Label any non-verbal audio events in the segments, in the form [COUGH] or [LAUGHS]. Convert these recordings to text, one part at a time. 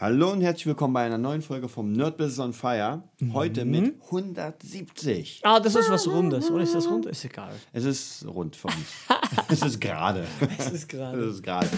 Hallo und herzlich willkommen bei einer neuen Folge vom Nerd Business on Fire. Heute mit 170. Ah, das ist was Rundes. Oder ist das rund? Ist egal. Es ist rund für uns. [LAUGHS] es ist gerade. Es ist gerade. Es ist gerade.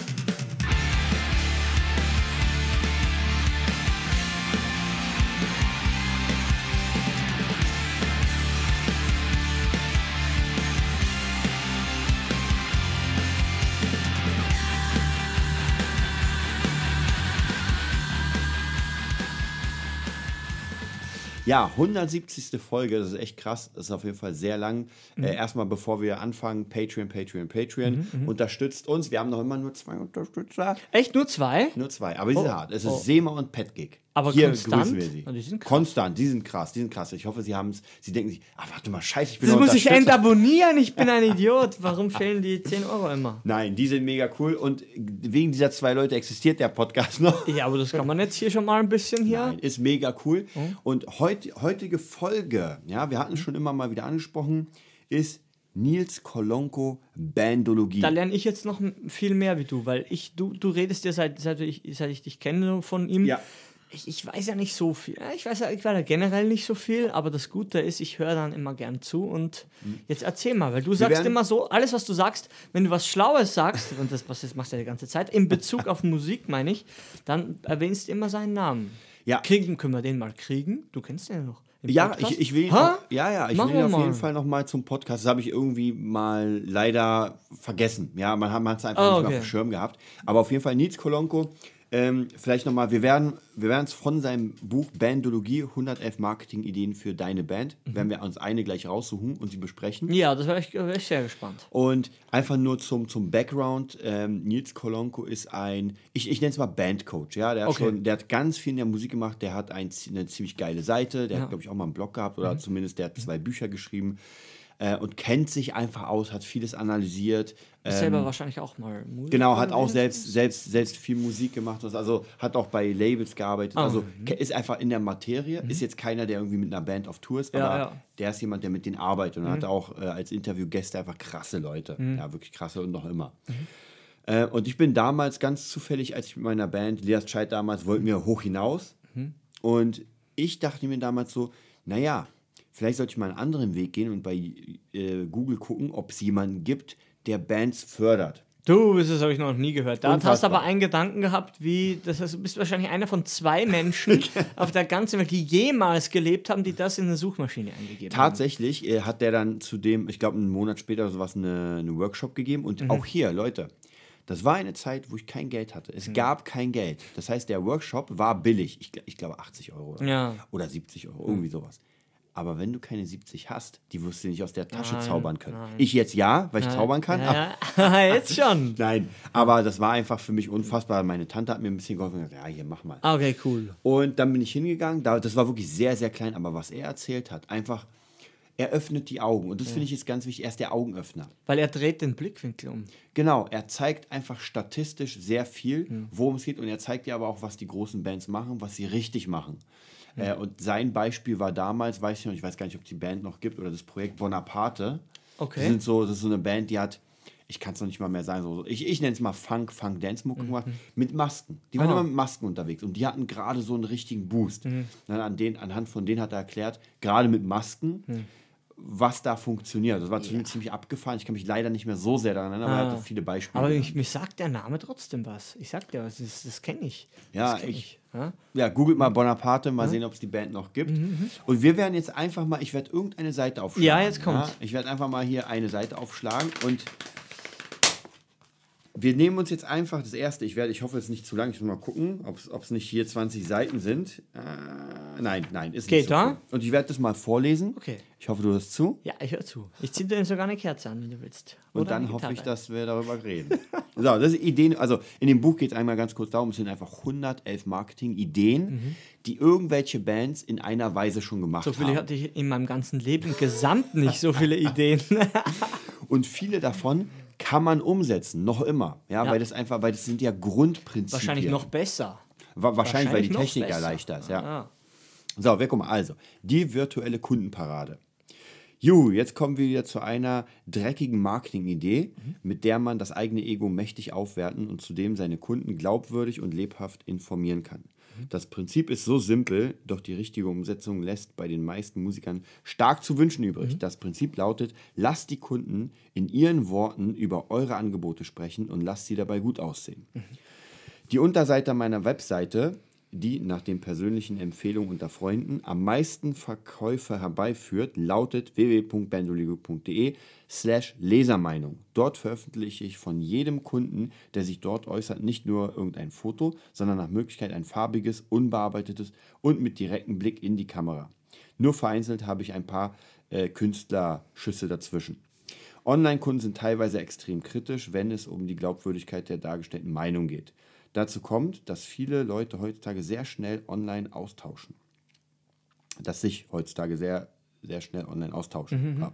Ja, 170. Folge, das ist echt krass. Das ist auf jeden Fall sehr lang. Mhm. Äh, erstmal, bevor wir anfangen, Patreon, Patreon, Patreon. Mhm, Unterstützt uns. Wir haben noch immer nur zwei Unterstützer. Echt nur zwei? Nur zwei, aber die sind Oh, hart. Es ist oh. Sema und Petgig. Aber Hier konstant? grüßen wir sie. Die sind krass. Konstant, die sind krass, die sind krass. Ich hoffe, sie haben es, sie denken sich, ah, warte mal, scheiße, ich bin Das muss ich entabonnieren. Ich bin ein [LAUGHS] Idiot. Warum fehlen die 10 Euro immer? Nein, die sind mega cool und wegen dieser zwei Leute existiert der Podcast noch. Ja, aber das kann man jetzt hier schon mal ein bisschen hier. Nein, ist mega cool. Mhm. Und heut, heutige Folge, ja, wir hatten es schon immer mal wieder angesprochen, ist Nils Kolonko Bandologie. Da lerne ich jetzt noch viel mehr wie du, weil ich, du, du redest ja seit, seit, ich, seit ich dich kenne von ihm. Ja. Ich, ich weiß ja nicht so viel. Ich weiß ja, ich ja generell nicht so viel, aber das Gute ist, ich höre dann immer gern zu und jetzt erzähl mal, weil du sagst immer so, alles was du sagst, wenn du was Schlaues sagst, [LAUGHS] und das, was das machst du ja die ganze Zeit, in Bezug auf Musik meine ich, dann erwähnst du immer seinen Namen. Ja. Kriegen, können wir den mal kriegen? Du kennst den ja noch. Ja, ich, ich will Ha? ja, ja, ich Machen will ihn auf jeden mal. Fall noch mal zum Podcast. Das habe ich irgendwie mal leider vergessen. Ja, man hat es einfach Ah, nicht mehr okay. auf dem Schirm gehabt. Aber auf jeden Fall Nils Kolonko. Ähm, vielleicht noch mal, wir werden wir werden es von seinem Buch Bandologie 111 Marketing-Ideen für deine Band, Mhm. werden wir uns eine gleich raussuchen und sie besprechen. Ja, das wäre ich, wär ich sehr gespannt. Und einfach nur zum, zum Background, ähm, Nils Kolonko ist ein, ich, ich nenne es mal Bandcoach, ja, der hat, Okay. schon, der hat ganz viel in der Musik gemacht, der hat ein, eine ziemlich geile Seite, der Ja. hat, glaube ich, auch mal einen Blog gehabt Mhm. oder zumindest der hat zwei Bücher geschrieben äh, und kennt sich einfach aus, hat vieles analysiert. Ist selber wahrscheinlich auch mal Musiker Ähm, Genau, hat auch selbst, selbst, selbst viel Musik gemacht, also hat auch bei Labels gearbeitet, Ah, also ke- ist einfach in der Materie, ist jetzt keiner, der irgendwie mit einer Band auf Tour ist, Ja, aber ja. der ist jemand, der mit denen arbeitet und hat auch äh, als Interviewgäste einfach krasse Leute, ja, wirklich krasse und noch immer. Äh, und ich bin damals ganz zufällig, als ich mit meiner Band, Leas Scheid damals, wollten wir hoch hinaus. Und ich dachte mir damals so, naja, vielleicht sollte ich mal einen anderen Weg gehen und bei äh, Google gucken, ob es jemanden gibt, der Bands fördert. Du, das habe ich noch nie gehört. Da hast du aber einen Gedanken gehabt, wie, das heißt, du bist wahrscheinlich einer von zwei Menschen [LAUGHS] auf der ganzen Welt, die jemals gelebt haben, die das in eine Suchmaschine eingegeben haben. Tatsächlich äh, hat der dann zudem, ich glaube, einen Monat später oder sowas, eine, eine Workshop gegeben. Und Mhm. auch hier, Leute, das war eine Zeit, wo ich kein Geld hatte. Mhm. Es gab kein Geld. Das heißt, der Workshop war billig. Ich, ich glaube 80 Euro oder, Ja. oder 70 Euro, irgendwie sowas. Aber wenn du keine 70 hast, die wirst du nicht aus der Tasche Nein, zaubern können. nein. Ich jetzt ja, weil ich zaubern kann. Ja, ja. [LAUGHS] jetzt schon. [LAUGHS] Nein, aber das war einfach für mich unfassbar. Meine Tante hat mir ein bisschen geholfen und gesagt, ja, hier, mach mal. Ah, Okay, cool. Und dann bin ich hingegangen, da, das war wirklich sehr, sehr klein, aber was er erzählt hat, einfach, er öffnet die Augen. Und das finde ich jetzt ganz wichtig, er ist der Augenöffner. Weil er dreht den Blickwinkel um. Genau, er zeigt einfach statistisch sehr viel, Hm. worum es geht. Und er zeigt dir aber auch, was die großen Bands machen, was sie richtig machen. Hm. Äh, und sein Beispiel war damals, weiß ich noch, ich weiß gar nicht, ob die Band noch gibt oder das Projekt Bonaparte. Okay. Das, sind so, das ist so eine Band, die hat, ich kann es noch nicht mal mehr sagen, so, ich, ich nenne es mal Funk, Funk, Dance Mucke gemacht, mit Masken. Die waren Mhm. Ah. immer mit Masken unterwegs und die hatten gerade so einen richtigen Boost. Mhm. Dann an den, anhand von denen hat er erklärt, gerade mit Masken, Mhm. Was da funktioniert. Das war ziemlich, ziemlich abgefahren. Ich kann mich leider nicht mehr so sehr daran erinnern, aber er Ah. hatte viele Beispiele. Aber ich, mir sagt der Name trotzdem was. Ich sag dir was, das, das kenne ich. Ja, kenn ich- Ja? Ja, googelt mal Bonaparte, mal sehen, ob es die Band noch gibt. Mhm, Und wir werden jetzt einfach mal, ich werde irgendeine Seite aufschlagen. Ja, jetzt kommt's. Ich werde einfach mal hier eine Seite aufschlagen und wir nehmen uns jetzt einfach das erste. Ich werde, ich hoffe, es ist nicht zu lang. Ich muss mal gucken, ob es nicht hier 20 Seiten sind. Äh, nein, nein, ist Geht nicht so da? viel. Und ich werde das mal vorlesen. Okay. Ich hoffe, du hörst zu. Ja, ich höre zu. Ich ziehe dir sogar eine Kerze an, wenn du willst. Und Oder eine dann hoffe ich, dass wir darüber reden. so, das ist Ideen. Also in dem Buch geht es einmal ganz kurz darum, es sind einfach 111 Marketing-Ideen, die irgendwelche Bands in einer Weise schon gemacht So viele haben. hatte ich in meinem ganzen Leben gesamt nicht, so viele Ideen. [LAUGHS] Und viele davon kann man umsetzen, noch immer. Ja, Ja. weil das einfach, weil das sind ja Grundprinzipien. Wahrscheinlich noch besser. Wa wahrscheinlich, weil die Technik ja besser. leichter ist, ja. Ah, So, wir gucken mal. Also, die virtuelle Kundenparade. Juhu, jetzt kommen wir wieder zu einer dreckigen Marketing-Idee, mit der man das eigene Ego mächtig aufwerten und zudem seine Kunden glaubwürdig und lebhaft informieren kann. Das Prinzip ist so simpel, doch die richtige Umsetzung lässt bei den meisten Musikern stark zu wünschen übrig. Das Prinzip lautet, lasst die Kunden in ihren Worten über eure Angebote sprechen und lasst sie dabei gut aussehen. Die Unterseite meiner Webseite, die nach den persönlichen Empfehlungen unter Freunden am meisten Verkäufe herbeiführt, lautet www.bandoligo.de slash Lesermeinung. Dort veröffentliche ich von jedem Kunden, der sich dort äußert, nicht nur irgendein Foto, sondern nach Möglichkeit ein farbiges, unbearbeitetes und mit direktem Blick in die Kamera. Nur vereinzelt habe ich ein paar äh, Künstlerschüsse dazwischen. Online-Kunden sind teilweise extrem kritisch, wenn es um die Glaubwürdigkeit der dargestellten Meinung geht. Dazu kommt, dass viele Leute heutzutage sehr schnell online austauschen. Dass sich heutzutage sehr, sehr schnell online austauschen. Ja.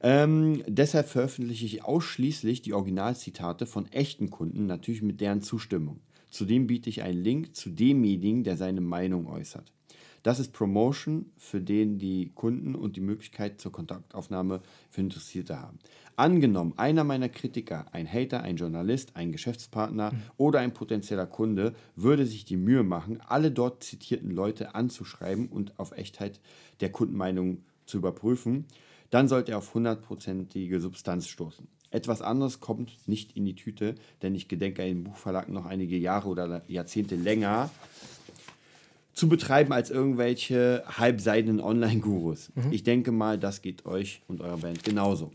Ähm, deshalb veröffentliche ich ausschließlich die Originalzitate von echten Kunden, natürlich mit deren Zustimmung. Zudem biete ich einen Link zu demjenigen, der seine Meinung äußert. Das ist Promotion, für den die Kunden und die Möglichkeit zur Kontaktaufnahme für Interessierte haben. Angenommen, einer meiner Kritiker, ein Hater, ein Journalist, ein Geschäftspartner oder ein potenzieller Kunde, würde sich die Mühe machen, alle dort zitierten Leute anzuschreiben und auf Echtheit der Kundenmeinung zu überprüfen, dann sollte er auf hundertprozentige Substanz stoßen. Etwas anderes kommt nicht in die Tüte, denn ich gedenke einen Buchverlag noch einige Jahre oder Jahrzehnte länger zu betreiben als irgendwelche halbseidenen Online-Gurus. Ich denke mal, das geht euch und eurer Band genauso.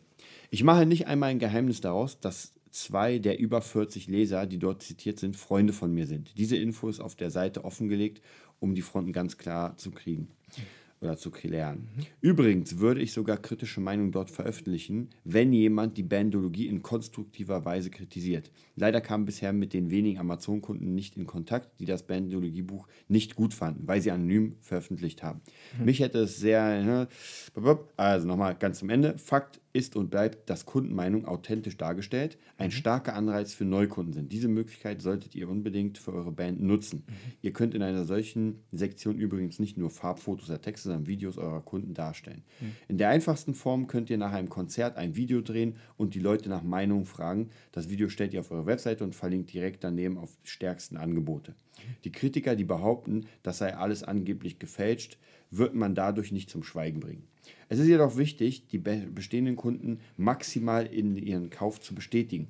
Ich mache nicht einmal ein Geheimnis daraus, dass zwei der über 40 Leser, die dort zitiert sind, Freunde von mir sind. Diese Info ist auf der Seite offengelegt, um die Fronten ganz klar zu kriegen oder zu klären. Übrigens würde ich sogar kritische Meinungen dort veröffentlichen, wenn jemand die Bandologie in konstruktiver Weise kritisiert. Leider kam bisher mit den wenigen Amazon-Kunden nicht in Kontakt, die das Bandologie-Buch nicht gut fanden, weil sie anonym veröffentlicht haben. Mich hätte es sehr... ne, Also nochmal ganz zum Ende. Fakt ist und bleibt, dass Kundenmeinung authentisch dargestellt ein starker Anreiz für Neukunden sind. Diese Möglichkeit solltet ihr unbedingt für eure Band nutzen. Ihr könnt in einer solchen Sektion übrigens nicht nur Farbfotos oder Texte, sondern Videos eurer Kunden darstellen. In der einfachsten Form könnt ihr nach einem Konzert ein Video drehen und die Leute nach Meinung fragen. Das Video stellt ihr auf eure Webseite und verlinkt direkt daneben auf die stärksten Angebote. Die Kritiker, die behaupten, das sei alles angeblich gefälscht, wird man dadurch nicht zum Schweigen bringen. Es ist jedoch wichtig, die be- bestehenden Kunden maximal in ihren Kauf zu bestätigen.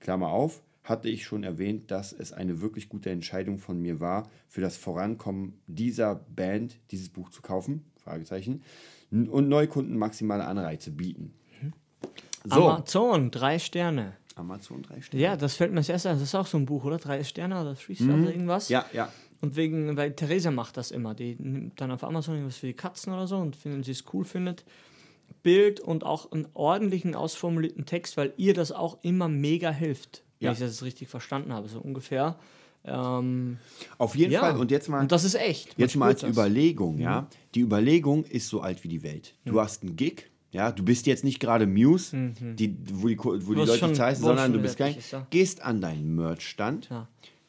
Klammer auf, hatte ich schon erwähnt, dass es eine wirklich gute Entscheidung von mir war, für das Vorankommen dieser Band dieses Buch zu kaufen, Fragezeichen, und Neukunden maximale Anreize bieten. So, Amazon, drei Sterne. Amazon drei Sterne. Ja, das fällt mir das erste an. Das ist auch so ein Buch, oder? Drei Sterne oder Three Stars oder irgendwas. Ja, ja. Und wegen, weil Theresa macht das immer. Die nimmt dann auf Amazon irgendwas für die Katzen oder so und wenn sie es cool findet, Bild und auch einen ordentlichen, ausformulierten Text, weil ihr das auch immer mega hilft. Wenn Ja. ich das richtig verstanden habe, so ungefähr. Ähm, Auf jeden ja. Fall. Und jetzt mal. Und das ist echt. Man Jetzt mal als das. Überlegung, ja. Die Überlegung ist so alt wie die Welt. Du hast einen Gig, ja, du bist jetzt nicht gerade Muse, die, wo die, wo die Wo es Leute schon- es sondern du bist kein, ist, ja. gehst an deinen Merch-Stand,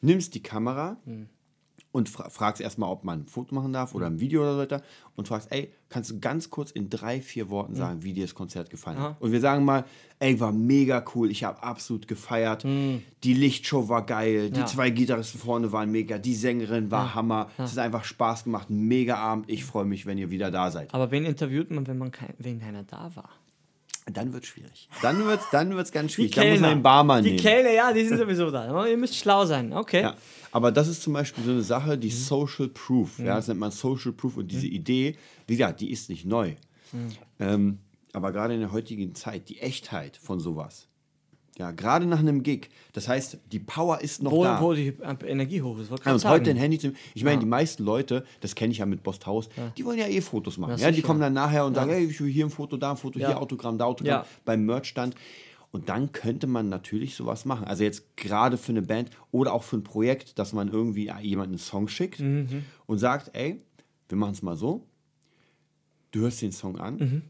nimmst die Kamera und fra fragst erstmal, ob man ein Foto machen darf oder ein Video oder so weiter und fragst, ey, kannst du ganz kurz in drei, vier Worten sagen, wie dir das Konzert gefallen hat? Und wir sagen mal, ey, war mega cool, ich habe absolut gefeiert, die Lichtshow war geil, die Ja. zwei Gitarristen vorne waren mega, die Sängerin war Hammer, es hat einfach Spaß gemacht, mega Abend, ich freue mich, wenn ihr wieder da seid. Aber wen interviewt man, wenn, man kein, wenn keiner da war? Dann wird schwierig. Dann wird es dann wird's ganz Die schwierig. Dann muss man Kellner. den Barmann Die nehmen. Kellner, ja, die sind [LAUGHS] sowieso da. Ihr müsst schlau sein. Okay. Ja. Aber das ist zum Beispiel so eine Sache, Mhm. die Social Proof. Ja, das nennt man Social Proof und diese Idee, wie gesagt, die ist nicht neu. Mhm. Ähm, aber gerade in der heutigen Zeit, die Echtheit von sowas. Ja, gerade nach einem Gig. Das heißt, die Power ist noch Wo, da. wo die Energie hoch ist. Ja, und heute ein Handy zu Ich meine, die meisten Leute, das kenne ich ja mit Bosthaus, die wollen ja eh Fotos machen. Ja, Ja, die kommen dann nachher und sagen, hey, ich will hier ein Foto, da ein Foto, Ja. hier Autogramm, da Autogramm, Ja. beim Merchstand. Und dann könnte man natürlich sowas machen. Also jetzt gerade für eine Band oder auch für ein Projekt, dass man irgendwie jemanden einen Song schickt Mhm. und sagt, ey, wir machen es mal so. Du hörst den Song an, Mhm.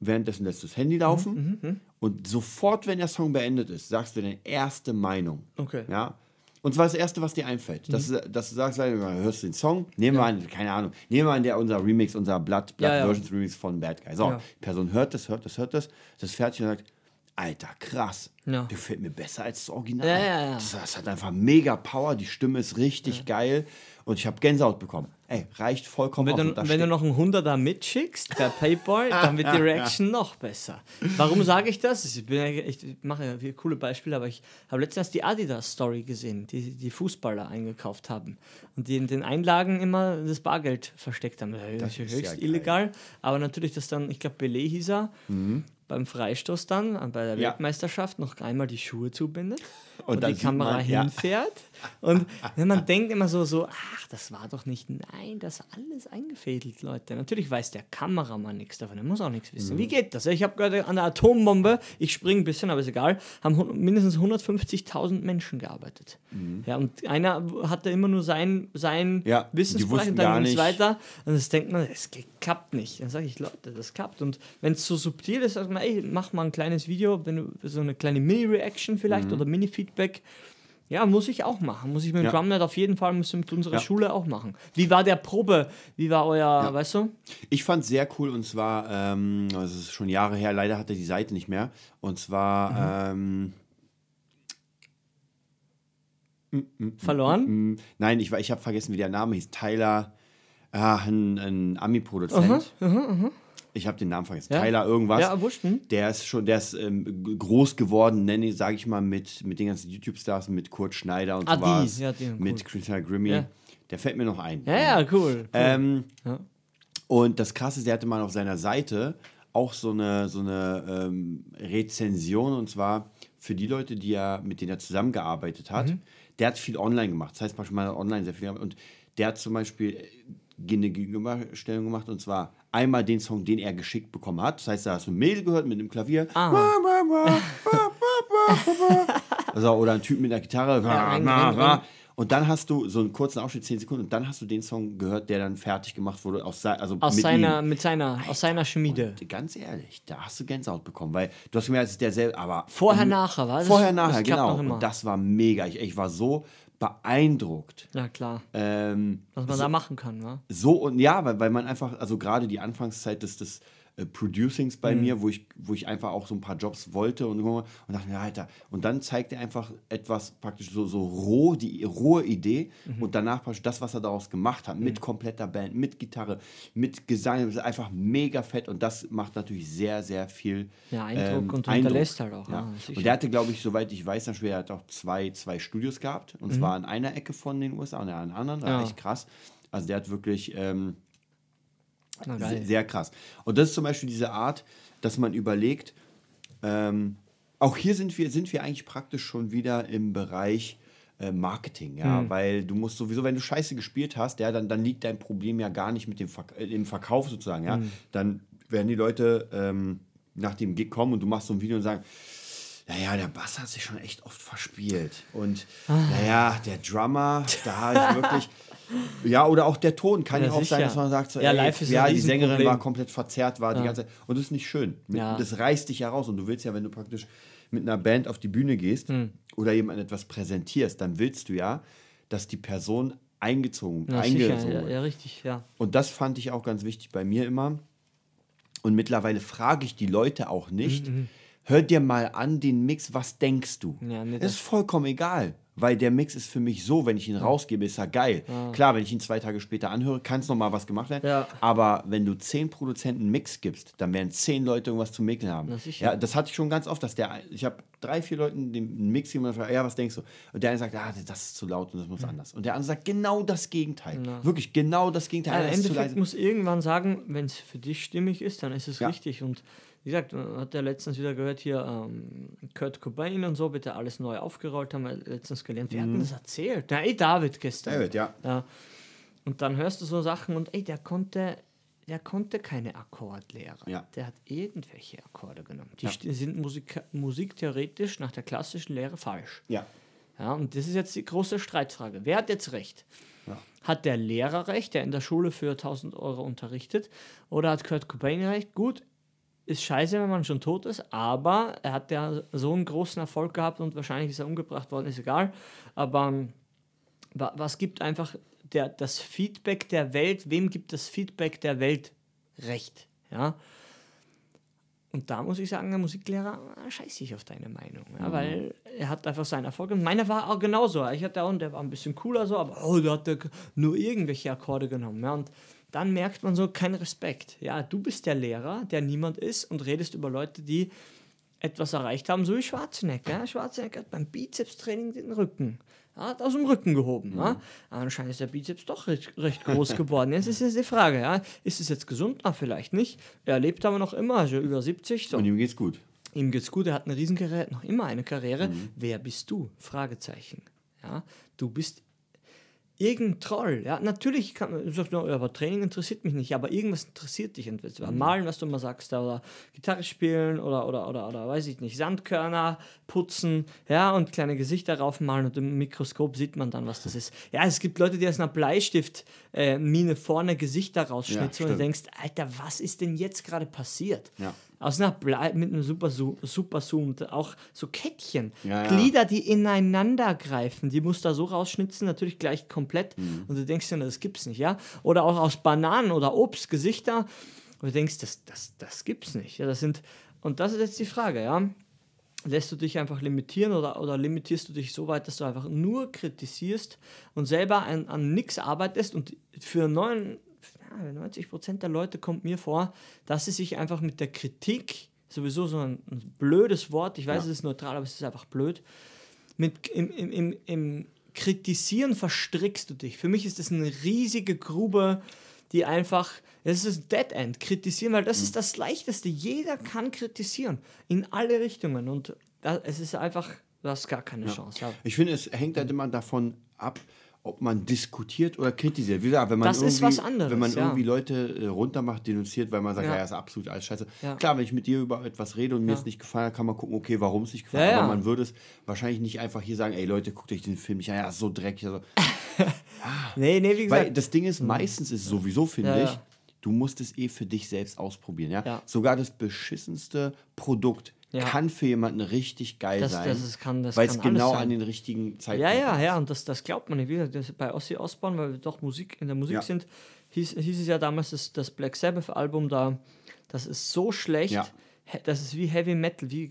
Währenddessen lässt du das Handy laufen und sofort, wenn der Song beendet ist, sagst du deine erste Meinung. Okay. Ja? Und zwar das Erste, was dir einfällt. Dass, du, dass du sagst, hörst du den Song, nehmen wir an, keine Ahnung, nehmen wir an, der unser Remix, unser Blood, Blood Ja, ja. Versions Remix von Bad Guy. So, Ja. die Person hört das, hört das, hört das, das ist fertig und sagt, Alter, krass. Ja. Gefällt mir besser als das Original. Ja, ja, ja. Das, das hat einfach mega Power, die Stimme ist richtig geil und ich habe Gänsehaut bekommen. Ey, reicht vollkommen Wenn, du, wenn du noch einen Hunderter mitschickst per Paypal, dann wird die [LAUGHS] Reaction noch besser. Warum sage ich das? Ich, bin, ich mache ja viele coole Beispiele, aber ich habe letztens die Adidas-Story gesehen, die die Fußballer eingekauft haben und die in den Einlagen immer das Bargeld versteckt haben. Das ist ist höchst ja illegal, aber natürlich, dass dann, ich glaube, Belay hieß er, beim Freistoß dann, bei der Mhm. Ja. Weltmeisterschaft, noch einmal die Schuhe zubindet Und und, die Kamera man, ja. hinfährt. [LAUGHS] Und wenn man denkt immer so, so, ach, das war doch nicht, nein, das ist alles eingefädelt, Leute. Natürlich weiß der Kameramann nichts davon, er muss auch nichts wissen. Wie Mhm. geht das? Ich habe gerade an der Atombombe, ich springe ein bisschen, aber ist egal, haben mindestens 150.000 Menschen gearbeitet. Ja, und einer hatte immer nur sein, sein Mhm. Ja, Wissensbereich und dann ging es weiter. Und das denkt man, es klappt nicht. Dann sage ich, Leute, das klappt. Und wenn es so subtil ist, sagt man, ey, mach mal ein kleines Video, wenn du so eine kleine Mini-Reaction Mhm. vielleicht oder Mini-Feedback. Ja, muss ich auch machen. Muss ich mit dem Ja. Drumnet auf jeden Fall, muss ich mit unserer Ja. Schule auch machen. Wie war der Probe? Wie war euer, weißt du? Ich fand es sehr cool und zwar, ähm, das ist schon Jahre her, leider hat er die Seite nicht mehr. Und zwar, ähm, Verloren? m, nein, ich, ich habe vergessen, wie der Name hieß. Tyler, ah, ein, ein Ami-Produzent. Ich habe den Namen vergessen. Ja. Tyler irgendwas. Ja, wurscht. Hm? Der ist schon, der ist ähm, groß geworden, nenne ich, sage ich mal, mit, mit den ganzen YouTube-Stars, mit Kurt Schneider und Ah, so die. was. Ja, die, cool. Mit Christina Grimmie. Ja. Der fällt mir noch ein. Ja, ja, cool. cool. Ähm, Ja. Und das Krasse ist, der hatte mal auf seiner Seite auch so eine, so eine ähm, Rezension und zwar für die Leute, die er, mit denen er zusammengearbeitet hat. Mhm. Der hat viel online gemacht. Das heißt, manchmal online sehr viel. Und der hat zum Beispiel eine Gegenüberstellung gemacht und zwar einmal den Song, den er geschickt bekommen hat. Das heißt, da hast du ein Mädel gehört mit einem Klavier. Ah. [LAUGHS] Also, oder ein Typ mit einer Gitarre. rein. Und dann hast du so einen kurzen Ausschnitt, 10 Sekunden, und dann hast du den Song gehört, der dann fertig gemacht wurde aus, sei- also Aus mit seiner, ihm. mit seiner, aus seiner Schmiede. Ganz ehrlich, da hast du Gänsehaut bekommen, weil du hast gemerkt, es ist derselbe, aber Vorher, nachher, war das? vorher, nachher, genau. Und das war mega. Ich, ich war so beeindruckt. Ja, klar. Ähm, Was man da machen kann, wa? so und ja, weil, weil man einfach, also gerade die Anfangszeit des, des äh, Producings bei Mhm. mir, wo ich, wo ich einfach auch so ein paar Jobs wollte und, und dachte mir, Alter, und dann zeigt er einfach etwas praktisch so, so roh, die rohe Idee Mhm. und danach praktisch das, was er daraus gemacht hat, mit kompletter Band, mit Gitarre, mit Gesang, das ist einfach mega fett und das macht natürlich sehr, sehr viel Ja, Eindruck ähm, und hinterlässt halt auch, Ja. sicher. und der hatte, glaube ich, soweit ich weiß, dann später er hat auch zwei, zwei Studios gehabt und zwar an einer Ecke von den USA und an der anderen, das war Mhm. Ja. echt krass. Also der hat wirklich ähm, sehr, sehr krass. Und das ist zum Beispiel diese Art, dass man überlegt, ähm, auch hier sind wir, sind wir eigentlich praktisch schon wieder im Bereich äh, Marketing, ja, Hm. weil du musst sowieso, wenn du Scheiße gespielt hast, ja, dann, dann liegt dein Problem ja gar nicht mit dem Verk äh, im Verkauf sozusagen, ja. Hm. Dann werden die Leute ähm, nach dem Gig kommen und du machst so ein Video und sagen, naja, der Bass hat sich schon echt oft verspielt. Und Ah. naja, der Drummer, da ist wirklich. [LAUGHS] Ja, oder auch der Ton kann ja, Ja, auch sein, sicher. dass man sagt, so, Ja, ey, live ist ja die Sängerin Riesenproblem. war komplett verzerrt, war die ganze Zeit. Und das ist nicht schön. Ja. Das reißt dich ja raus. Und du willst ja, wenn du praktisch mit einer Band auf die Bühne gehst Hm. oder jemand etwas präsentierst, dann willst du ja, dass die Person eingezogen, Na, eingezogen ja, wird. ja, richtig, ja. Und das fand ich auch ganz wichtig bei mir immer. Und mittlerweile frage ich die Leute auch nicht, hör dir mal an den Mix, was denkst du? Mhm, Ja, nee, ist vollkommen egal, weil der Mix ist für mich so, wenn ich ihn rausgebe, ist er geil. Klar, wenn ich ihn zwei Tage später anhöre, kann es nochmal was gemacht werden. Ja. Aber wenn du zehn Produzenten einen Mix gibst, dann werden zehn Leute irgendwas zu mäkeln haben. Sicher. Ja, das hatte ich schon ganz oft, dass der, ich habe drei, vier Leuten den Mix gegeben und frage, ja, was denkst du? Und der eine sagt, ah, das ist zu laut und das muss anders. Und der andere sagt genau das Gegenteil. Wirklich genau das Gegenteil. Ja, Im das Endeffekt muss irgendwann sagen, wenn es für dich stimmig ist, dann ist es Ja. richtig. Und wie gesagt, man hat ja letztens wieder gehört hier, ähm, Kurt Cobain und so, bitte alles neu aufgerollt, haben wir letztens gelernt. Wer hat denn das erzählt? Na, ey, David gestern. Mhm. David, ja. Ja. Und dann hörst du so Sachen und ey, der konnte, der konnte keine Akkordlehre. Ja. Der hat irgendwelche Akkorde genommen. Die st- sind Musik musiktheoretisch nach der klassischen Lehre falsch. Ja. Ja, und das ist jetzt die große Streitfrage. Wer hat jetzt recht? Ja. Hat der Lehrer recht, der in der Schule für 1000 Euro unterrichtet? Oder hat Kurt Cobain recht? Gut, ist scheiße, wenn man schon tot ist, aber er hat ja so einen großen Erfolg gehabt und wahrscheinlich ist er umgebracht worden, ist egal. Aber ähm, was gibt einfach der, das Feedback der Welt, wem gibt das Feedback der Welt recht? Ja. Und da muss ich sagen, der Musiklehrer scheiße ich auf deine Meinung, ja, mhm. weil er hat einfach seinen Erfolg. Und meiner war auch genauso. Ich hatte auch, und der war ein bisschen cooler so, aber oh, der hat nur irgendwelche Akkorde genommen. Ja, und dann merkt man so keinen Respekt. Ja, du bist der Lehrer, der niemand ist und redest über Leute, die etwas erreicht haben, so wie Schwarzenegger. Schwarzenegger hat beim Bizepstraining den Rücken, ja, hat aus dem Rücken gehoben. Mhm. Ja. Anscheinend ist der Bizeps doch recht, recht groß geworden. Jetzt ist jetzt die Frage, ja, ist es jetzt gesund? Ah, vielleicht nicht. Er lebt aber noch immer, also über 70. So. Und ihm geht's gut. Ihm geht's gut, er hat eine Riesenkarriere, noch immer eine Karriere. Mhm. Wer bist du? Fragezeichen. Ja, du bist irgendein Troll. Ja, natürlich kann man sagen, aber Training interessiert mich nicht, aber irgendwas interessiert dich. Entweder mhm. malen, was du mal sagst, oder Gitarre spielen oder, oder, oder, oder weiß ich nicht, Sandkörner putzen, ja, und kleine Gesichter raufmalen und im Mikroskop sieht man dann, was das ist. Ja, es gibt Leute, die aus einer Bleistift-Mine äh, vorne Gesichter rausschnitzen ja, und du denkst, Alter, was ist denn jetzt gerade passiert? Ja aus einer Blei mit einem Super, Super Zoom, auch so Kettchen, ja, ja. Glieder, die ineinander greifen, die musst du da so rausschnitzen, natürlich gleich komplett. Mhm. Und du denkst dir, das gibt's nicht, ja? Oder auch aus Bananen oder Obst, Gesichter. Und du denkst, das, das, das gibt's nicht. Ja, das sind, und das ist jetzt die Frage, ja. Lässt du dich einfach limitieren oder, oder limitierst du dich so weit, dass du einfach nur kritisierst und selber an, an nichts arbeitest und für neuen 90 Prozent der Leute kommt mir vor, dass sie sich einfach mit der Kritik, sowieso so ein, ein blödes Wort, ich weiß, ja. es ist neutral, aber es ist einfach blöd, mit, im, im, im, im Kritisieren verstrickst du dich. Für mich ist das eine riesige Grube, die einfach, das ist ein Dead End, kritisieren, weil das mhm. ist das Leichteste. Jeder kann kritisieren, in alle Richtungen. Und das, es ist einfach, du hast gar keine ja. Chance. Ja. Ich finde, es hängt halt immer davon ab, ob man diskutiert oder kritisiert. Wie gesagt, wenn man das ist was anderes. Wenn man ja. irgendwie Leute äh, runtermacht, denunziert, weil man sagt, ja, ja ist absolut alles scheiße. Ja. Klar, wenn ich mit dir über etwas rede und mir es nicht gefallen hat, kann man gucken, okay, warum es nicht gefallen hat. Aber man würde es wahrscheinlich nicht einfach hier sagen, ey Leute, guckt euch den Film nicht an, ja, ist so dreckig. Also, [LAUGHS] nee, nee, wie gesagt. Weil das Ding ist, mhm. meistens ist es sowieso, finde ich, du musst es eh für dich selbst ausprobieren. Ja? Sogar das beschissenste Produkt ja. kann für jemanden richtig geil das, sein. Das kann, das weil es genau an den richtigen Zeitpunkt Ja, ja, ja, und das, das glaubt man nicht. Wie das bei Ossi Osbourne, weil wir doch Musik in der Musik ja. sind, hieß, hieß es ja damals, das, das Black Sabbath-Album da, das ist so schlecht. Ja. Das ist wie Heavy Metal, wie,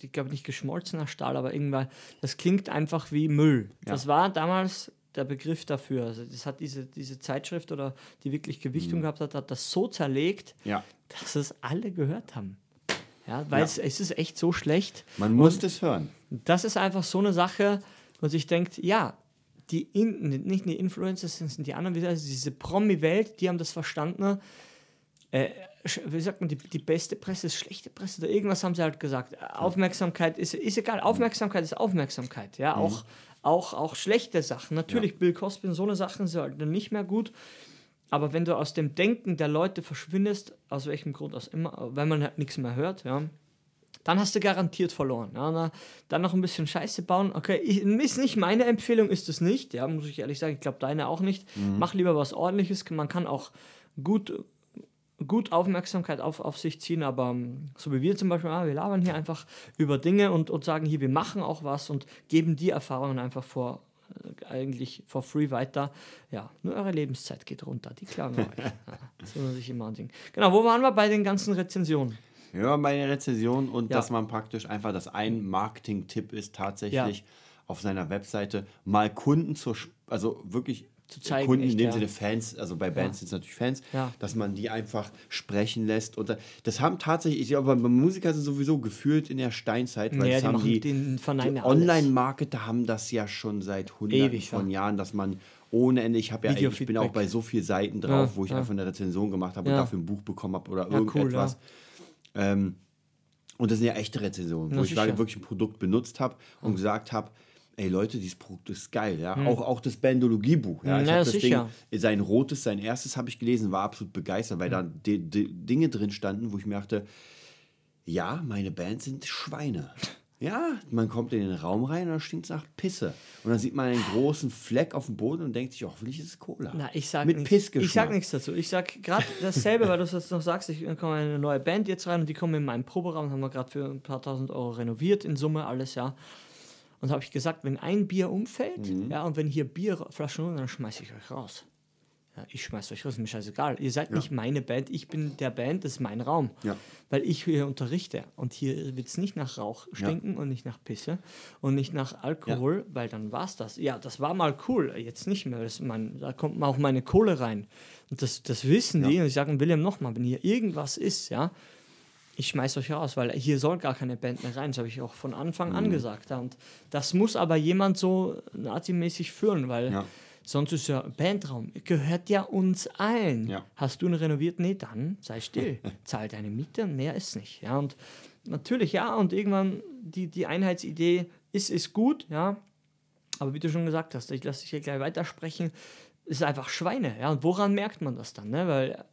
ich glaube nicht geschmolzener Stahl, aber irgendwann, das klingt einfach wie Müll. Das war damals der Begriff dafür. Also das hat diese, diese Zeitschrift oder die wirklich Gewichtung mhm. gehabt hat, hat das so zerlegt, ja. dass es alle gehört haben. Ja, weil ja. Es, es ist echt so schlecht. Man muss das hören. Das ist einfach so eine Sache, wo sich denkt, ja, die in, nicht die Influencer sind die anderen, also diese Promi-Welt, die haben das verstanden. Äh, wie sagt man, die, die beste Presse ist schlechte Presse oder irgendwas haben sie halt gesagt. Aufmerksamkeit ist, ist egal, Aufmerksamkeit ist Aufmerksamkeit. Ja, mhm. auch, auch, auch schlechte Sachen. Natürlich, ja. Bill Cosby und so eine Sachen sind halt nicht mehr gut. Aber wenn du aus dem Denken der Leute verschwindest, aus welchem Grund aus immer, wenn man halt nichts mehr hört, ja, dann hast du garantiert verloren. Ja, dann noch ein bisschen Scheiße bauen. Okay, ich, ist nicht meine Empfehlung, ist es nicht. Ja, muss ich ehrlich sagen, ich glaube deine auch nicht. Mhm. Mach lieber was Ordentliches. Man kann auch gut, gut Aufmerksamkeit auf, auf sich ziehen, aber ähm, so wie wir zum Beispiel, ah, wir labern hier einfach über Dinge und, und sagen hier, wir machen auch was und geben die Erfahrungen einfach vor, eigentlich for free weiter. Ja, nur eure Lebenszeit geht runter. Die klagen [LAUGHS] euch. ja, das muss man sich immer ansehen. Genau, wo waren wir bei den ganzen Rezensionen? Ja, bei den Rezensionen und ja. dass man praktisch einfach, dass ein Marketing-Tipp ist tatsächlich ja. auf seiner Webseite mal Kunden zur, also wirklich zu zeigen. Kunden, in dem ja. Sinne Fans, also bei Bands ja. sind es natürlich Fans, ja. dass man die einfach sprechen lässt. Und das haben tatsächlich, ich glaube, Musiker sind sowieso gefühlt in der Steinzeit, weil ja, die, haben die, die Online-Marketer haben das ja schon seit hunderten Ewig, von Jahren, dass man ohne Ende, ich habe ja, ich bin auch bei so vielen Seiten drauf, wo ich einfach eine Rezension gemacht habe und dafür ein Buch bekommen habe oder irgendetwas. Cool, ähm, und das sind ja echte Rezensionen, wo ich wirklich ein Produkt benutzt habe und gesagt habe, ey Leute, dieses Produkt ist geil, ja. Hm. Auch, auch das Bandologie-Buch. Ja. Ich ja, das sicher. Ding, sein rotes, sein erstes habe ich gelesen, war absolut begeistert, weil hm. da die, die Dinge drin standen, wo ich mir dachte, ja, meine Band sind Schweine. [LAUGHS] Ja, man kommt in den Raum rein und da stinkt es nach Pisse. Und dann sieht man einen großen Fleck auf dem Boden und denkt sich, hoffentlich ist es Cola. Na, ich sag Mit nichts. Pissgeschmack. Ich sag nichts dazu. Ich sag gerade dasselbe, weil du es jetzt noch sagst. Ich komme in eine neue Band jetzt rein und die kommen in meinen Proberaum, haben wir gerade für ein paar tausend Euro renoviert in Summe alles, ja. Und habe ich gesagt, wenn ein Bier umfällt, Mhm. ja, und wenn hier Bierflaschen runter, dann schmeiße ich euch raus. Ja, ich schmeiß euch raus, ist mir scheißegal. Ihr seid nicht meine Band, ich bin der Band, das ist mein Raum. Ja. Weil ich hier unterrichte. Und hier wird es nicht nach Rauch stinken und nicht nach Pisse und nicht nach Alkohol, weil dann war es das. Ja, das war mal cool, jetzt nicht mehr. Das, mein, da kommt auch meine Kohle rein. Und das, das wissen die. Und ich sage William nochmal, wenn hier irgendwas ist, ja, ich schmeiß euch raus, weil hier soll gar keine Band mehr rein. Das habe ich auch von Anfang Mhm. an gesagt. Und das muss aber jemand so nazimäßig führen, weil Ja. sonst ist ja Bandraum, gehört ja uns allen. Ja. Hast du ihn renoviert? Nee, dann sei still. [LAUGHS] Zahl deine Miete mehr ist nicht. Ja, und natürlich, ja, und irgendwann die, die Einheitsidee ist, ist gut, ja. Aber wie du schon gesagt hast, ich lasse dich hier gleich weitersprechen, ist einfach Schweine. Ja, und woran merkt man das dann? Ne? Weil,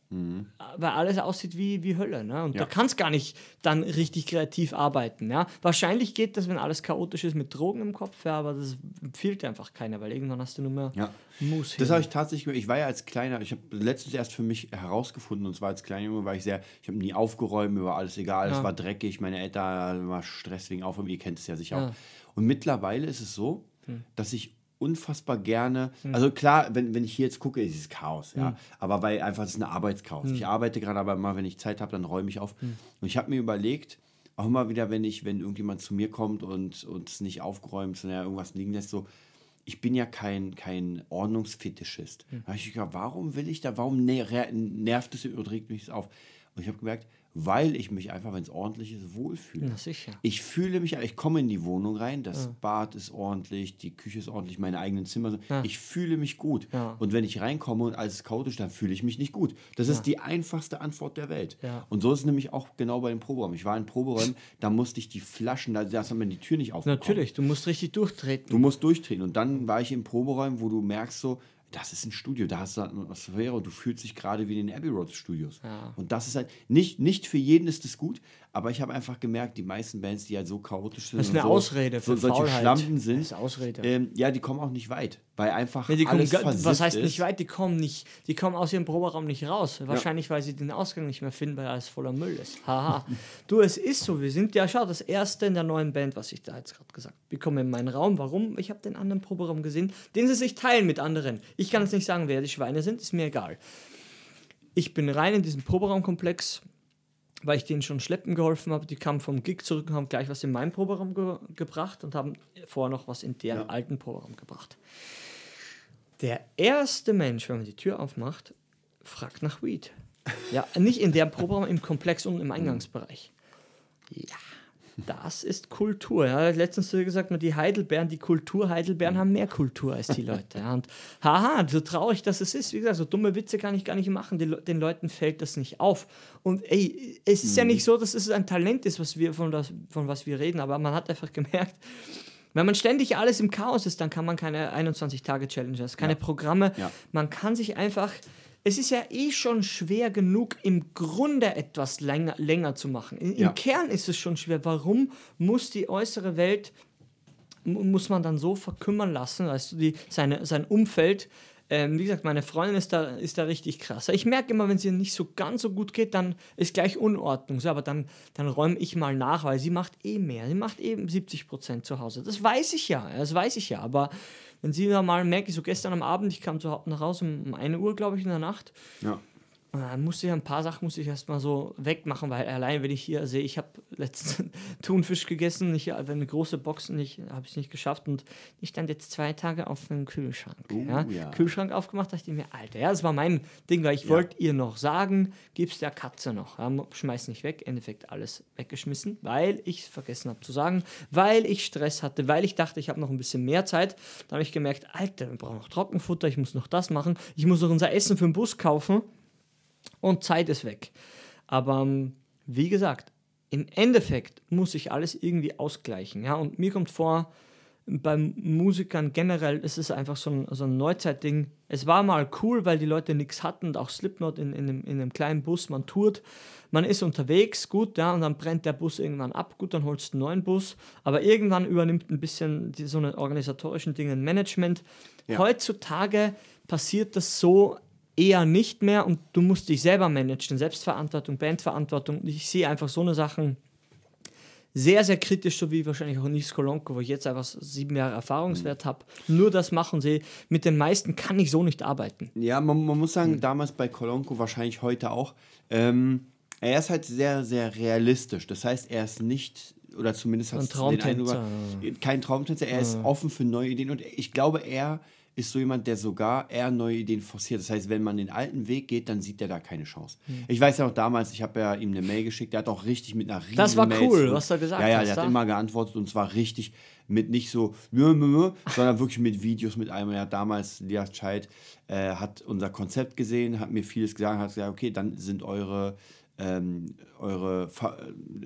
weil alles aussieht wie, wie Hölle. Ne? Und Ja. da kannst gar nicht dann richtig kreativ arbeiten. Ja? Wahrscheinlich geht das, wenn alles chaotisch ist, mit Drogen im Kopf, ja, aber das empfiehlt dir einfach keiner, weil irgendwann hast du nur mehr Ja. Mus. Das habe ich tatsächlich, ich war ja als kleiner, ich habe letztens erst für mich herausgefunden, und zwar als kleiner Junge war ich sehr, ich habe nie aufgeräumt, mir war alles egal, es Ja. war dreckig, meine Eltern war Stress wegen Aufräumen, ihr kennt es ja sicher auch. Und mittlerweile ist es so, dass ich unfassbar gerne, Hm. also klar, wenn, wenn ich hier jetzt gucke, ist es Chaos, ja, aber weil einfach, es ist eine Arbeitschaos. Hm. Ich arbeite gerade, aber mal, wenn ich Zeit habe, dann räume ich auf. Und ich habe mir überlegt, auch immer wieder, wenn ich, wenn irgendjemand zu mir kommt und und es nicht aufgeräumt, sondern irgendwas liegen lässt, so, ich bin ja kein, kein Ordnungsfetischist. Da habe ich gedacht, warum will ich da, warum ner nervt es oder regt mich das auf? Und ich habe gemerkt, weil ich mich einfach, wenn es ordentlich ist, wohlfühle. Na sicher. Ich fühle mich, ich komme in die Wohnung rein, das Bad ist ordentlich, die Küche ist ordentlich, meine eigenen Zimmer. sind- Ja. Ich fühle mich gut. Ja. Und wenn ich reinkomme und alles ist chaotisch, dann fühle ich mich nicht gut. Das ist die einfachste Antwort der Welt. Ja. Und so ist es nämlich auch genau bei den Proberäumen. Ich war in Proberäumen, da musste ich die Flaschen, da hat man die Tür nicht aufbekommen. Natürlich, du musst richtig durchtreten. Du musst durchdrehen. Und dann war ich im Proberäumen, wo du merkst so, das ist ein Studio, da hast du eine Atmosphäre und du fühlst dich gerade wie in den Abbey Road Studios. Ja. Und das ist halt, nicht, nicht für jeden ist das gut, aber ich habe einfach gemerkt, die meisten Bands, die halt so chaotisch sind, Das ist und eine so, Ausrede so für solche Faulheit. Schlampen Das sind, ist Ausrede. Ähm, ja, die kommen auch nicht weit, weil einfach Ja, die kommen, alles versifft was heißt nicht weit? Die kommen nicht, die kommen aus ihrem Proberaum nicht raus. Wahrscheinlich, weil sie den Ausgang nicht mehr finden, weil alles voller Müll ist. Haha. [LAUGHS] du, es ist so. Wir sind ja, schau, das erste in der neuen Band, was ich da jetzt gerade gesagt habe. Wir kommen in meinen Raum. Warum? Ich habe den anderen Proberaum gesehen, den sie sich teilen mit anderen. Ich kann jetzt nicht sagen, wer die Schweine sind, ist mir egal. Ich bin rein in diesen Proberaumkomplex, weil ich denen schon schleppen geholfen habe. Die kamen vom Gig zurück und haben gleich was in meinen Proberaum ge gebracht und haben vorher noch was in deren Ja. alten Proberaum gebracht. Der erste Mensch, wenn man die Tür aufmacht, fragt nach Weed. Ja, nicht in deren Proberaum, im Komplex und im Eingangsbereich. Ja, das ist Kultur. Ja, letztens gesagt, die Heidelbeeren, die Kultur Heidelbeeren haben mehr Kultur als die Leute. Ja, und haha, so traurig das es ist. Wie gesagt, so dumme Witze kann ich gar nicht machen. Die, den Leuten fällt das nicht auf. Und ey, es ist ja nicht so, dass es ein Talent ist, was wir, von, das, von was wir reden, aber man hat einfach gemerkt, wenn man ständig alles im Chaos ist, dann kann man keine 21-Tage-Challenges, keine Programme. Ja. Man kann sich einfach. Es ist ja eh schon schwer genug, im Grunde etwas länger, länger zu machen. In, Ja. Im Kern ist es schon schwer. Warum muss die äußere Welt, mu- muss man dann so verkümmern lassen, weißt du, die, seine, sein Umfeld. Ähm, wie gesagt, meine Freundin ist da, ist da richtig krass. Ich merke immer, wenn es ihr nicht so ganz so gut geht, dann ist gleich Unordnung. So, aber dann, dann räume ich mal nach, weil sie macht eh mehr. Sie macht eben 70 Prozent zu Hause. Das weiß ich ja, das weiß ich ja. Aber wenn sie mal merke, ich so gestern am Abend, ich kam zu, nach Hause um, um 1 Uhr, glaube ich, in der Nacht, Ja. Und dann musste ich ein paar Sachen musste ich erstmal so wegmachen, weil allein wenn ich hier sehe, ich habe letztens [LAUGHS] Thunfisch gegessen, ich habe eine große Box und ich habe es nicht geschafft und ich stand jetzt zwei Tage auf dem Kühlschrank. Uh, ja. ja. Kühlschrank aufgemacht, dachte ich mir, Alter, ja, das war mein Ding, weil ich wollte ihr noch sagen, gib's der Katze noch. Ja, schmeiß nicht weg, im Endeffekt alles weggeschmissen, weil ich es vergessen habe zu sagen, weil ich Stress hatte, weil ich dachte, ich habe noch ein bisschen mehr Zeit. Dann habe ich gemerkt, Alter, wir brauchen noch Trockenfutter, ich muss noch das machen, ich muss noch unser Essen für den Bus kaufen und Zeit ist weg. Aber ähm, wie gesagt, im Endeffekt muss sich alles irgendwie ausgleichen. Ja? Und mir kommt vor, beim Musikern generell ist es einfach so ein, so ein Neuzeitding. Es war mal cool, weil die Leute nichts hatten, auch Slipknot in, in, einem, in einem kleinen Bus, man tourt, man ist unterwegs, gut, ja, und dann brennt der Bus irgendwann ab, gut, dann holst du einen neuen Bus, aber irgendwann übernimmt ein bisschen die, so eine organisatorischen Dinge ein Management. Ja. Heutzutage passiert das so eher nicht mehr und du musst dich selber managen, Selbstverantwortung, Bandverantwortung. Ich sehe einfach so eine Sachen sehr, sehr kritisch, so wie wahrscheinlich auch Nils Kolonko, wo ich jetzt einfach sieben Jahre Erfahrungswert mhm. habe. Nur das machen sie. Mit den meisten kann ich so nicht arbeiten. Ja, man, man muss sagen, mhm. damals bei Kolonko, wahrscheinlich heute auch, ähm, er ist halt sehr, sehr realistisch. Das heißt, er ist nicht, oder zumindest hat es den Eindruck, kein Traumtänzer, er ist offen für neue Ideen und ich glaube, er ist so jemand, der sogar eher neue Ideen forciert. Das heißt, wenn man den alten Weg geht, dann sieht er da keine Chance. Mhm. Ich weiß ja noch damals, ich habe ja ihm eine Mail geschickt, der hat auch richtig mit einer riesigen Das war Mail cool, was er gesagt hat. Ja, ja, der hat immer geantwortet und zwar richtig mit nicht so, nö, nö, nö, sondern wirklich mit Videos, mit einem. Er hat damals, Lias Scheid, äh, hat unser Konzept gesehen, hat mir vieles gesagt, hat gesagt, okay, dann sind eure ähm, eure,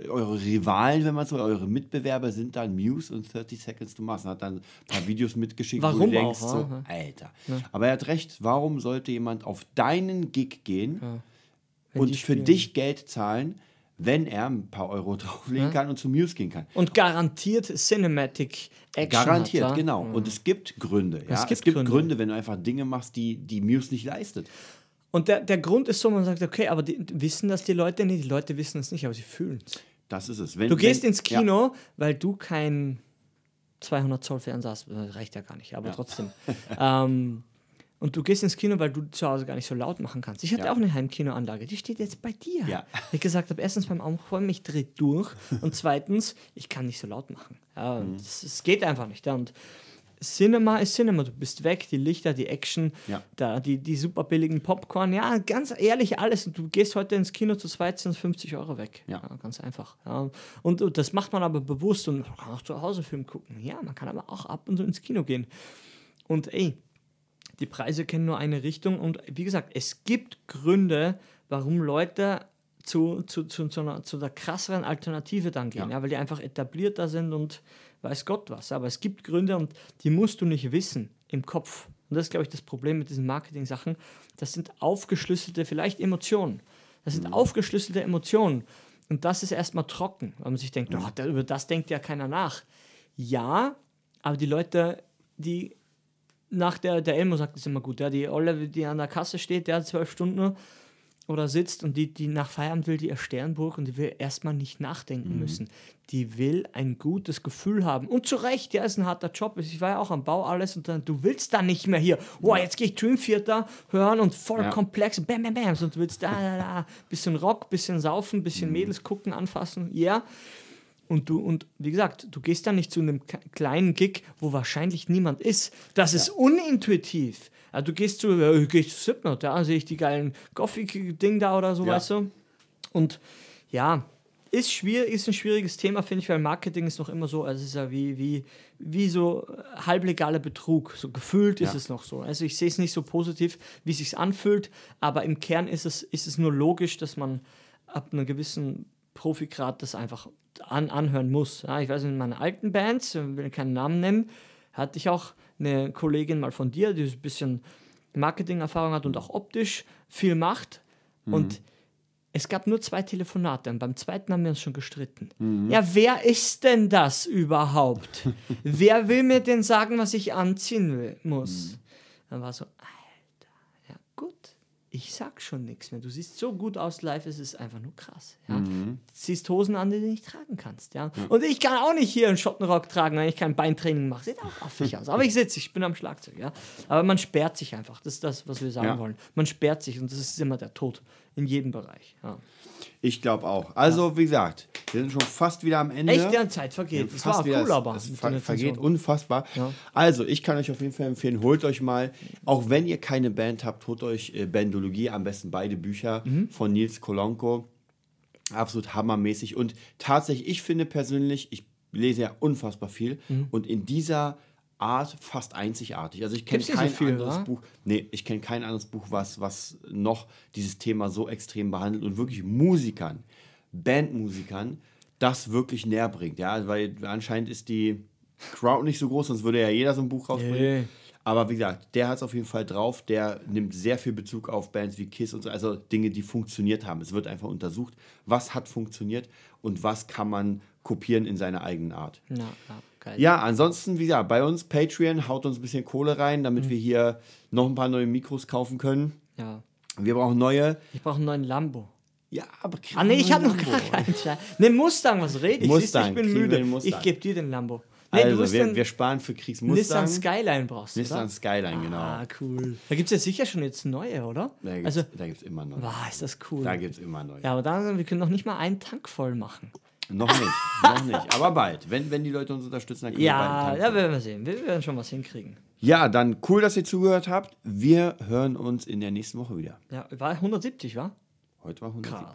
eure Rivalen, wenn man so, eure Mitbewerber sind dann Muse und 30 Seconds to Mars. Und hat dann ein paar Videos mitgeschickt, warum wo du denkst, auch, so, Alter. Ja. Aber er hat recht, warum sollte jemand auf deinen Gig gehen ja. und für dich Geld zahlen, wenn er ein paar Euro [LAUGHS] drauflegen ja. kann und zu Muse gehen kann. Und garantiert Cinematic Action. Garantiert, hat, genau. Und es gibt Gründe. Ja? Es gibt, es gibt Gründe. Gründe. wenn du einfach Dinge machst, die die Muse nicht leistet. Und der, der Grund ist so, man sagt, okay, aber die, wissen das die Leute nicht? Die Leute wissen es nicht, aber sie fühlen es. Das ist es. Wenn, du gehst wenn, ins Kino, ja. weil du kein 200 Zoll Fernseher hast, das reicht ja gar nicht, aber ja. trotzdem. [LAUGHS] ähm, und du gehst ins Kino, weil du zu Hause gar nicht so laut machen kannst. Ich hatte ja. auch eine Heimkinoanlage, die steht jetzt bei dir. Ja. Ich gesagt habe, erstens beim Aufräumen, ich drehe durch und zweitens, ich kann nicht so laut machen. Ja, mhm. Es geht einfach nicht. Und Cinema ist Cinema. Du bist weg, die Lichter, die Action, ja. da, die, die super billigen Popcorn. Ja, ganz ehrlich, alles. Du gehst heute ins Kino zu zweit, sind 50 Euro weg. Ja. ja ganz einfach. Ja. Und, und, das macht man aber bewusst und man kann auch zu Hause Film gucken. Ja, man kann aber auch ab und zu ins Kino gehen. Und ey, die Preise kennen nur eine Richtung. Und wie gesagt, es gibt Gründe, warum Leute zu, zu, zu, zu, einer, zu einer krasseren Alternative dann gehen. Ja. ja weil die einfach etablierter sind und weiß Gott was. Aber es gibt Gründe und die musst du nicht wissen im Kopf. Und das ist, glaube ich, das Problem mit diesen Marketing-Sachen. Das sind aufgeschlüsselte, vielleicht Emotionen. Das sind mhm. aufgeschlüsselte Emotionen. Und das ist erstmal trocken, weil man sich denkt, mhm. oh, über das denkt ja keiner nach. Ja, aber die Leute, die nach der, der Elmo sagt es immer gut, ja, die Olle, die an der Kasse steht, der hat zwölf Stunden oder sitzt und die, die nach Feierabend will, die ihr Sternburg und die will erstmal nicht nachdenken mhm. müssen. Die will ein gutes Gefühl haben. Und zu Recht, ja, ist ein harter Job. Ich war ja auch am Bau alles und dann, du willst dann nicht mehr hier, boah, jetzt gehe ich Dream Theater hören und voll ja. komplex, bam, bam, bam, und du willst da, da, da, bisschen Rock, bisschen saufen, bisschen mhm. Mädels gucken, anfassen, ja. Yeah. Und du, und wie gesagt, du gehst dann nicht zu einem kleinen Gig, wo wahrscheinlich niemand ist. Das ja. ist unintuitiv. Ja, du gehst zu, äh, gehst zu Slipknot, da sehe ich die geilen Gothic-Ding da oder so, ja. weißt du? Und ja, ist schwierig, ist ein schwieriges Thema, finde ich, weil Marketing ist noch immer so, also es ist ja wie, wie, wie so halblegaler Betrug. So gefühlt ist ja. es noch so. Also ich sehe es nicht so positiv, wie es sich anfühlt, aber im Kern ist es, ist es nur logisch, dass man ab einer gewissen Profigrad das einfach an, anhören muss. Ja, ich weiß, in meinen alten Bands, ich will keinen Namen nennen, hatte ich auch eine Kollegin mal von dir, die ein bisschen Marketing-Erfahrung hat und auch optisch viel macht. Mhm. Und es gab nur zwei Telefonate und beim zweiten haben wir uns schon gestritten. Mhm. Ja, wer ist denn das überhaupt? [LAUGHS] wer will mir denn sagen, was ich anziehen will, muss? Mhm. Dann war so, ich sag schon nichts mehr. Du siehst so gut aus live, es ist einfach nur krass. Ja? Mhm. Du ziehst Hosen an, die du nicht tragen kannst. Ja? Mhm. Und ich kann auch nicht hier einen Schottenrock tragen, wenn ich kein Beintraining mache. Sieht auch affig aus. Aber ich sitze, ich bin am Schlagzeug. Ja? Aber man sperrt sich einfach. Das ist das, was wir sagen ja. wollen. Man sperrt sich und das ist immer der Tod in jedem Bereich. Ja. Ich glaube auch. Also, ja. wie gesagt, wir sind schon fast wieder am Ende. Echt, ja, Zeit vergeht. Es war cool, aber. Es ver vergeht unfassbar. Ja. Also, ich kann euch auf jeden Fall empfehlen, holt euch mal, auch wenn ihr keine Band habt, holt euch äh, Bandologie, am besten beide Bücher mhm. von Nils Kolonko. Absolut hammermäßig. Und tatsächlich, ich finde persönlich, ich lese ja unfassbar viel. Mhm. Und in dieser Art fast einzigartig. Also ich kenne kein so viel, anderes oder? Buch. Nee, ich kenne kein anderes Buch, was, was noch dieses Thema so extrem behandelt und wirklich Musikern, Bandmusikern, das wirklich näher bringt. Ja, weil anscheinend ist die Crowd nicht so groß, sonst würde ja jeder so ein Buch rausbringen. Nee. Aber wie gesagt, der hat es auf jeden Fall drauf. Der nimmt sehr viel Bezug auf Bands wie Kiss und so, also Dinge, die funktioniert haben. Es wird einfach untersucht, was hat funktioniert und was kann man kopieren in seiner eigenen Art. Ja, ja, geil. Ja, ansonsten, wie gesagt, bei uns Patreon haut uns ein bisschen Kohle rein, damit wir hier noch ein paar neue Mikros kaufen können. ja. Wir brauchen neue. Ich brauche einen neuen Lambo. Ja, aber Ah, nee, ich habe noch gar keinen Scheiß. Ne, Mustang, was rede ich? Mustang, ich bin müde. Ich gebe dir den Lambo. Nee, Also, wir, wir sparen für Kriegsmustang. Nissan Skyline brauchst du, Nissan oder? Skyline, genau. Ah, cool. Da gibt es ja sicher schon jetzt neue, oder? Da gibt also, es da gibt's immer neue. wow, ist das cool. Da gibt es immer neue. Ja, aber dann, wir können noch nicht mal einen Tank voll machen. Noch nicht, noch nicht. Aber bald. Wenn, wenn die Leute uns unterstützen, dann können wir Ja, bald einen ja, werden wir sehen. Wir werden schon was hinkriegen. Ja, dann cool, dass ihr zugehört habt. Wir hören uns in der nächsten Woche wieder. Ja, war 170, war? Heute war 100. Krass.